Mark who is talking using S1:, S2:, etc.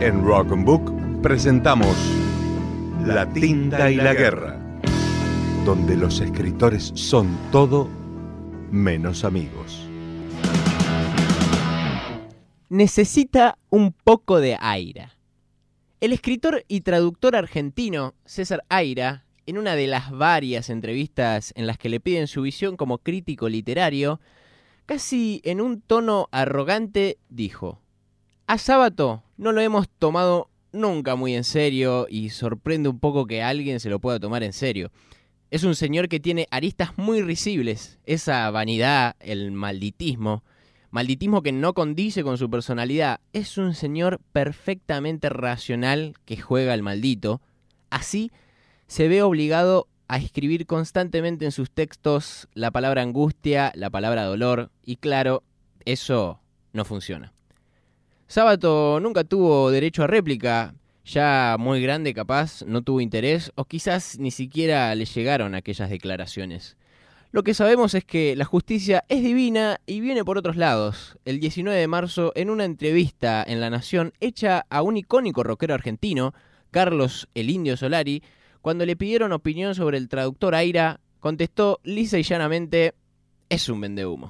S1: En Rock and presentamos La tinta y la guerra, donde los escritores son todo menos amigos.
S2: Necesita un poco de aire. El escritor y traductor argentino César Aira, en una de las varias entrevistas en las que le piden su visión como crítico literario, casi en un tono arrogante dijo, a Sábato no lo hemos tomado nunca muy en serio y sorprende un poco que alguien se lo pueda tomar en serio. Es un señor que tiene aristas muy risibles, esa vanidad, el malditismo, malditismo que no condice con su personalidad. Es un señor perfectamente racional que juega al maldito. Así se ve obligado a escribir constantemente en sus textos la palabra angustia, la palabra dolor, y claro, eso no funciona. Sábato nunca tuvo derecho a réplica, ya muy grande capaz, no tuvo interés o quizás ni siquiera le llegaron aquellas declaraciones. Lo que sabemos es que la justicia es divina y viene por otros lados. El 19 de marzo, en una entrevista en La Nación hecha a un icónico rockero argentino, Carlos el Indio Solari, cuando le pidieron opinión sobre el traductor Aira, contestó lisa y llanamente, es un vendehumo.